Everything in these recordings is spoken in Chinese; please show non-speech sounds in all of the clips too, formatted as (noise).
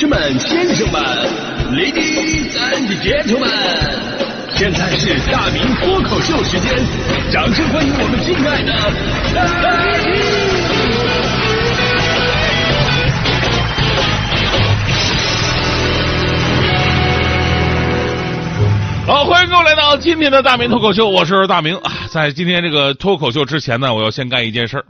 士们、先生们、Ladies and Gentlemen，现在是大明脱口秀时间，掌声欢迎我们敬爱的大明！好，欢迎各位来到今天的大明脱口秀，我是大明啊。在今天这个脱口秀之前呢，我要先干一件事儿，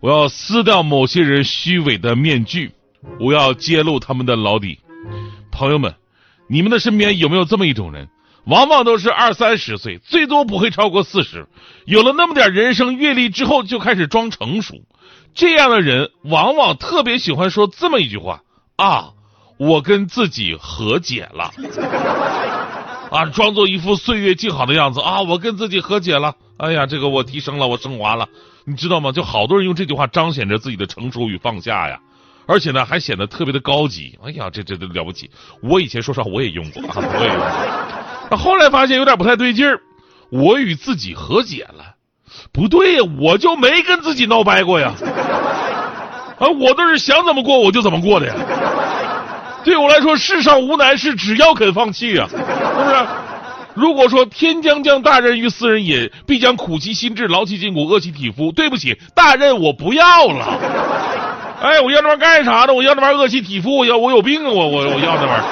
我要撕掉某些人虚伪的面具，我要揭露他们的老底。朋友们，你们的身边有没有这么一种人？往往都是二三十岁，最多不会超过四十，有了那么点人生阅历之后，就开始装成熟。这样的人往往特别喜欢说这么一句话啊：“我跟自己和解了。(laughs) ”啊，装作一副岁月静好的样子啊！我跟自己和解了。哎呀，这个我提升了，我升华了，你知道吗？就好多人用这句话彰显着自己的成熟与放下呀，而且呢，还显得特别的高级。哎呀，这这这了不起！我以前说实话我也用过，啊、(laughs) 我也用过。后来发现有点不太对劲儿，我与自己和解了，不对呀，我就没跟自己闹掰过呀。啊，我都是想怎么过我就怎么过的呀。对我来说，世上无难事，只要肯放弃啊，是不是？如果说天将降大任于斯人也，必将苦其心志，劳其筋骨，饿其体肤。对不起，大任我不要了。(laughs) 哎，我要那玩意儿干啥呢？我要那玩意儿饿其体肤，我要我有病啊！我我我要那玩意儿。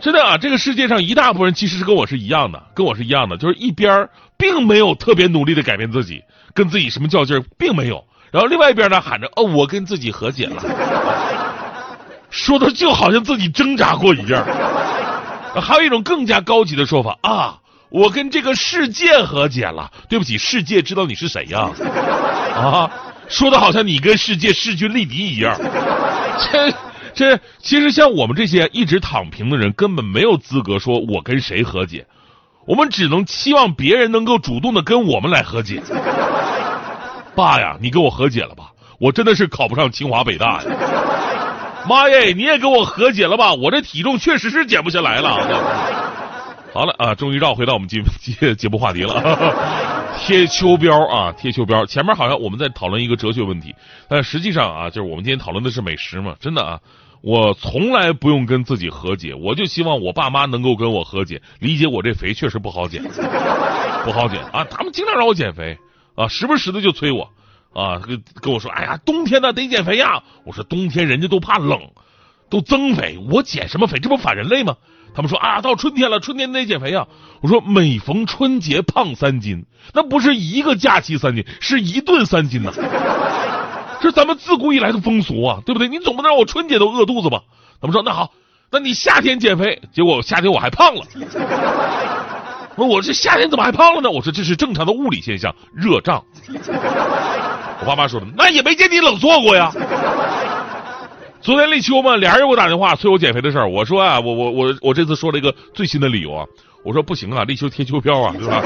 真的啊，这个世界上一大部分人其实是跟我是一样的，跟我是一样的，就是一边儿并没有特别努力的改变自己，跟自己什么较劲儿，并没有。然后另外一边呢，喊着哦，我跟自己和解了。说的就好像自己挣扎过一样，还有一种更加高级的说法啊，我跟这个世界和解了。对不起，世界知道你是谁呀？啊，说的好像你跟世界势均力敌一样。(laughs) 这这，其实像我们这些一直躺平的人，根本没有资格说我跟谁和解，我们只能期望别人能够主动的跟我们来和解。(laughs) 爸呀，你跟我和解了吧？我真的是考不上清华北大呀。妈耶！你也跟我和解了吧？我这体重确实是减不下来了。好了啊，终于绕回到我们节节节目话题了。贴秋膘啊，贴秋膘。前面好像我们在讨论一个哲学问题，但实际上啊，就是我们今天讨论的是美食嘛。真的啊，我从来不用跟自己和解，我就希望我爸妈能够跟我和解，理解我这肥确实不好减，(laughs) 不好减啊。他们经常让我减肥啊，时不时的就催我。啊，跟跟我说，哎呀，冬天呢得减肥呀。我说冬天人家都怕冷，都增肥，我减什么肥？这不反人类吗？他们说啊，到春天了，春天得减肥呀。我说每逢春节胖三斤，那不是一个假期三斤，是一顿三斤呐。这咱们自古以来的风俗啊，对不对？你总不能让我春节都饿肚子吧？他们说那好，那你夏天减肥，结果夏天我还胖了。我我这夏天怎么还胖了呢？我说这是正常的物理现象，热胀。我爸妈说的，那也没见你冷做过呀。昨天立秋嘛，俩人又给我打电话催我减肥的事儿。我说啊，我我我我这次说了一个最新的理由啊，我说不行啊，立秋贴秋膘啊，对吧？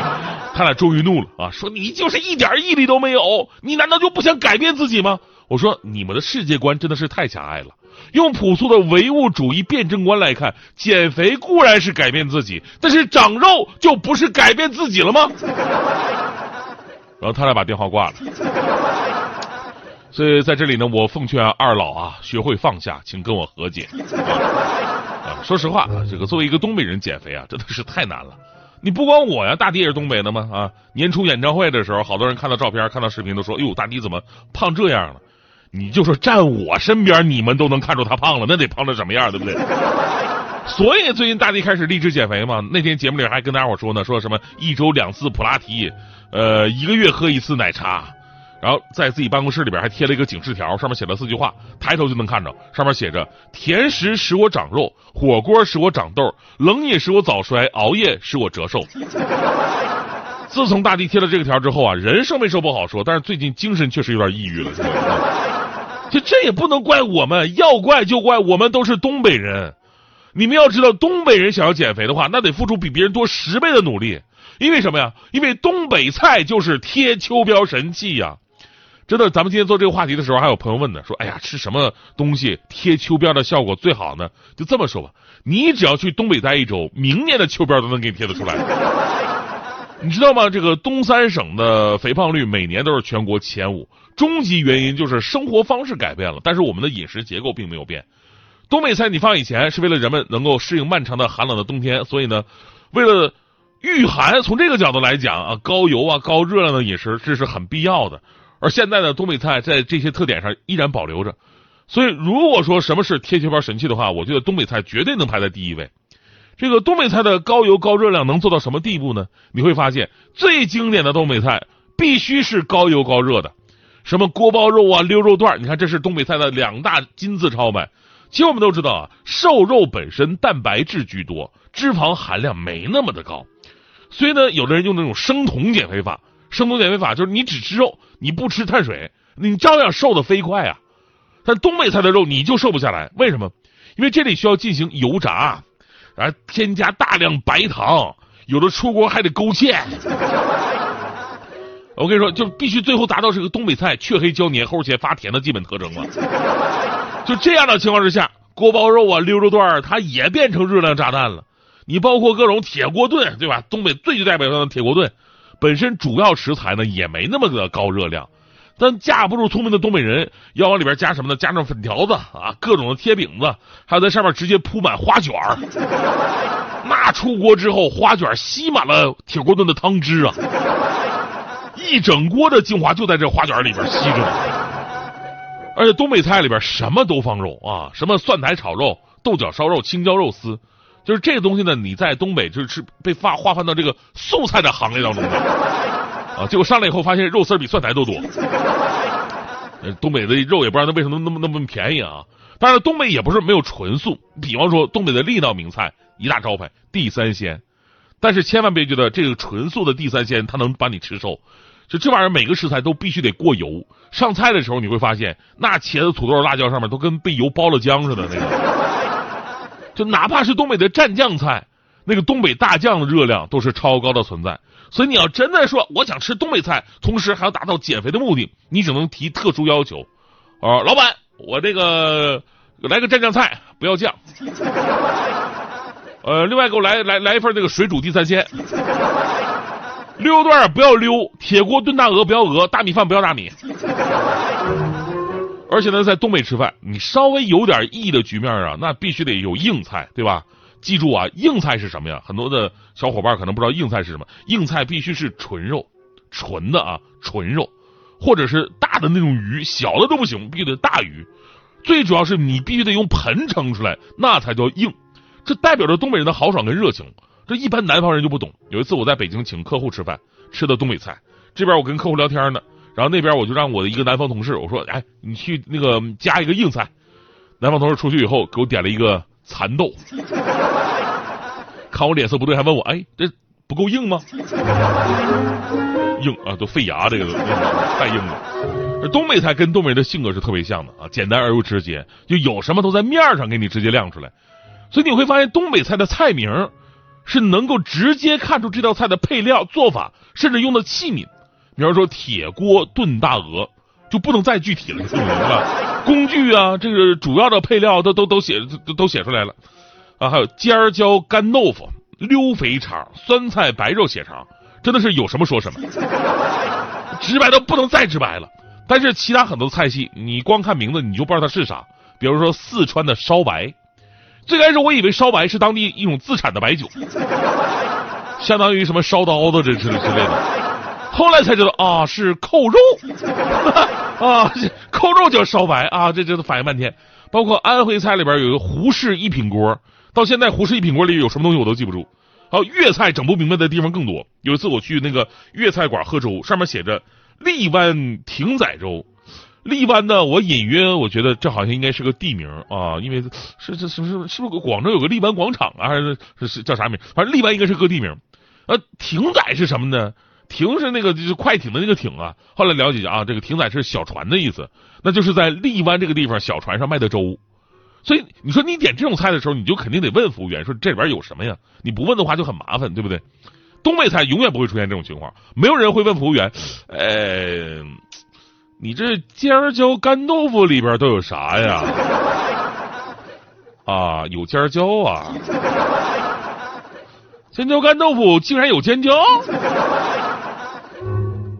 (laughs) 他俩终于怒了啊，说你就是一点毅力都没有，你难道就不想改变自己吗？我说你们的世界观真的是太狭隘了。用朴素的唯物主义辩证观来看，减肥固然是改变自己，但是长肉就不是改变自己了吗？然后他俩把电话挂了，所以在这里呢，我奉劝二老啊，学会放下，请跟我和解。(laughs) 啊，说实话啊，这个作为一个东北人减肥啊，真的是太难了。你不光我呀，大弟也是东北的嘛啊。年初演唱会的时候，好多人看到照片、看到视频都说：“哎呦，大弟怎么胖这样了？”你就说站我身边，你们都能看出他胖了，那得胖成什么样，对不对？(laughs) 所以最近大弟开始励志减肥嘛。那天节目里还跟大伙说呢，说什么一周两次普拉提。呃，一个月喝一次奶茶，然后在自己办公室里边还贴了一个警示条，上面写了四句话，抬头就能看着，上面写着：甜食使我长肉，火锅使我长痘，冷饮使我早衰，熬夜使我折寿。(laughs) 自从大地贴了这个条之后啊，人瘦没瘦不好说，但是最近精神确实有点抑郁了。这 (laughs) 这也不能怪我们，要怪就怪我们都是东北人。你们要知道，东北人想要减肥的话，那得付出比别人多十倍的努力。因为什么呀？因为东北菜就是贴秋膘神器呀！真的，咱们今天做这个话题的时候，还有朋友问呢，说：“哎呀，吃什么东西贴秋膘的效果最好呢？”就这么说吧，你只要去东北待一周，明年的秋膘都能给你贴得出来。(laughs) 你知道吗？这个东三省的肥胖率每年都是全国前五，终极原因就是生活方式改变了，但是我们的饮食结构并没有变。东北菜你放以前是为了人们能够适应漫长的寒冷的冬天，所以呢，为了御寒，从这个角度来讲啊，高油啊、高热量的饮食这是很必要的。而现在的东北菜在这些特点上依然保留着，所以如果说什么是贴切包神器的话，我觉得东北菜绝对能排在第一位。这个东北菜的高油高热量能做到什么地步呢？你会发现，最经典的东北菜必须是高油高热的，什么锅包肉啊、溜肉段你看这是东北菜的两大金字招牌。其实我们都知道啊，瘦肉本身蛋白质居多，脂肪含量没那么的高，所以呢，有的人用那种生酮减肥法。生酮减肥法就是你只吃肉，你不吃碳水，你照样瘦的飞快啊。但东北菜的肉你就瘦不下来，为什么？因为这里需要进行油炸，啊，添加大量白糖，有的出锅还得勾芡。我跟你说，就必须最后达到这个东北菜雀黑焦黏齁且发甜的基本特征了。就这样的情况之下，锅包肉啊、溜肉段它也变成热量炸弹了。你包括各种铁锅炖，对吧？东北最具代表性的铁锅炖。本身主要食材呢也没那么的高热量，但架不住聪明的东北人要往里边加什么呢？加上粉条子啊，各种的贴饼子，还有在上面直接铺满花卷儿。那出锅之后，花卷吸满了铁锅炖的汤汁啊，一整锅的精华就在这花卷里边吸着。而且东北菜里边什么都放肉啊，什么蒜苔炒肉、豆角烧肉、青椒肉丝。就是这个东西呢，你在东北就是被划划分到这个素菜的行列当中的啊，结果上来以后发现肉丝比蒜苔都多。东北的肉也不知道它为什么那么那么便宜啊。当然，东北也不是没有纯素，比方说东北的另一道名菜一大招牌地三鲜，但是千万别觉得这个纯素的地三鲜它能把你吃瘦，就这玩意儿每个食材都必须得过油。上菜的时候你会发现，那茄子、土豆、辣椒上面都跟被油包了浆似的那个。就哪怕是东北的蘸酱菜，那个东北大酱的热量都是超高的存在。所以你要真的说我想吃东北菜，同时还要达到减肥的目的，你只能提特殊要求。啊，老板，我这个来个蘸酱菜，不要酱。呃，另外给我来来来一份那个水煮地三鲜。溜段不要溜，铁锅炖大鹅不要鹅，大米饭不要大米。而且呢，在东北吃饭，你稍微有点意义的局面啊，那必须得有硬菜，对吧？记住啊，硬菜是什么呀？很多的小伙伴可能不知道硬菜是什么。硬菜必须是纯肉，纯的啊，纯肉，或者是大的那种鱼，小的都不行，必须得大鱼。最主要是你必须得用盆盛出来，那才叫硬。这代表着东北人的豪爽跟热情。这一般南方人就不懂。有一次我在北京请客户吃饭，吃的东北菜，这边我跟客户聊天呢。然后那边我就让我的一个南方同事，我说：“哎，你去那个加一个硬菜。”南方同事出去以后给我点了一个蚕豆，看我脸色不对，还问我：“哎，这不够硬吗？”硬啊，都费牙，这个太硬了。东北菜跟东北人的性格是特别像的啊，简单而又直接，就有什么都在面上给你直接亮出来。所以你会发现，东北菜的菜名是能够直接看出这道菜的配料、做法，甚至用的器皿。比方说铁锅炖大鹅，就不能再具体了，听明白吧？工具啊，这个主要的配料都都都写都都写出来了啊，还有尖椒干豆腐、溜肥肠、酸菜白肉血肠，真的是有什么说什么，直白的不能再直白了。但是其他很多菜系，你光看名字你就不知道它是啥。比如说四川的烧白，最开始我以为烧白是当地一种自产的白酒，相当于什么烧刀子这之类之类的。后来才知道啊，是扣肉 (laughs) 啊，扣肉叫烧白啊，这这都反应半天。包括安徽菜里边有一个胡氏一品锅，到现在胡氏一品锅里有什么东西我都记不住。还有粤菜整不明白的地方更多。有一次我去那个粤菜馆喝粥，上面写着荔湾艇仔粥。荔湾呢，我隐约我觉得这好像应该是个地名啊，因为是是是是是不是广州有个荔湾广场啊，还是是叫啥名？反正荔湾应该是个地名。呃，艇仔是什么呢？艇是那个就是快艇的那个艇啊。后来了解下啊，这个艇仔是小船的意思，那就是在荔湾这个地方小船上卖的粥。所以你说你点这种菜的时候，你就肯定得问服务员说这里边有什么呀？你不问的话就很麻烦，对不对？东北菜永远不会出现这种情况，没有人会问服务员，呃，你这尖椒干豆腐里边都有啥呀？啊，有尖椒啊，尖椒干豆腐竟然有尖椒。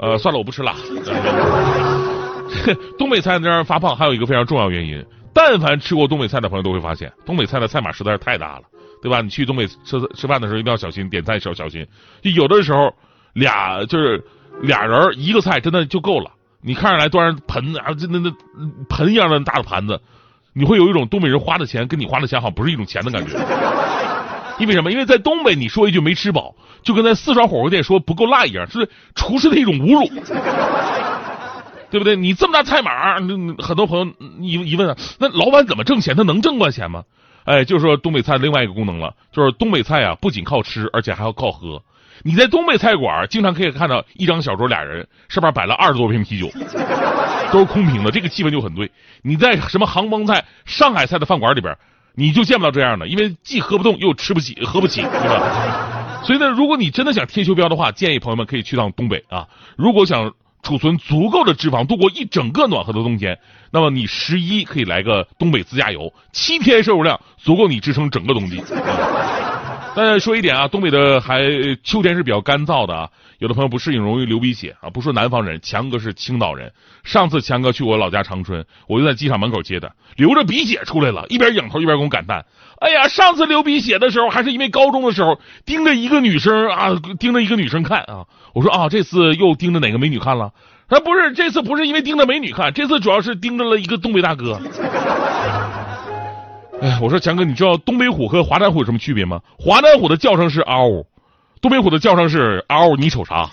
呃，算了，我不吃辣。(laughs) 东北菜能让人发胖，还有一个非常重要原因，但凡吃过东北菜的朋友都会发现，东北菜的菜码实在是太大了，对吧？你去东北吃吃饭的时候一定要小心，点菜时候小心。就有的时候俩就是俩人一个菜真的就够了。你看上来端着盆啊，这那那盆一样的大的盘子，你会有一种东北人花的钱跟你花的钱好像不是一种钱的感觉。因为什么？因为在东北，你说一句没吃饱，就跟在四川火锅店说不够辣一样，是厨师的一种侮辱，对不对？你这么大菜码，很多朋友一一问啊，那老板怎么挣钱？他能挣过钱吗？哎，就是说东北菜另外一个功能了，就是东北菜啊，不仅靠吃，而且还要靠喝。你在东北菜馆经常可以看到一张小桌俩人，上面摆了二十多瓶啤酒，都是空瓶的，这个气氛就很对。你在什么杭帮菜、上海菜的饭馆里边。你就见不到这样的，因为既喝不动又吃不起，喝不起，对吧？所以呢，如果你真的想贴秋膘的话，建议朋友们可以去趟东北啊。如果想储存足够的脂肪，度过一整个暖和的冬天，那么你十一可以来个东北自驾游，七天摄入量足够你支撑整个冬季。呃说一点啊，东北的还秋天是比较干燥的啊，有的朋友不适应，容易流鼻血啊。不说南方人，强哥是青岛人。上次强哥去我老家长春，我就在机场门口接的，流着鼻血出来了，一边仰头一边跟我感叹：“哎呀，上次流鼻血的时候还是因为高中的时候盯着一个女生啊，盯着一个女生看啊。”我说：“啊，这次又盯着哪个美女看了？”他不是，这次不是因为盯着美女看，这次主要是盯着了一个东北大哥。哎，我说强哥，你知道东北虎和华南虎有什么区别吗？华南虎的叫声是嗷，东北虎的叫声是嗷，你瞅啥？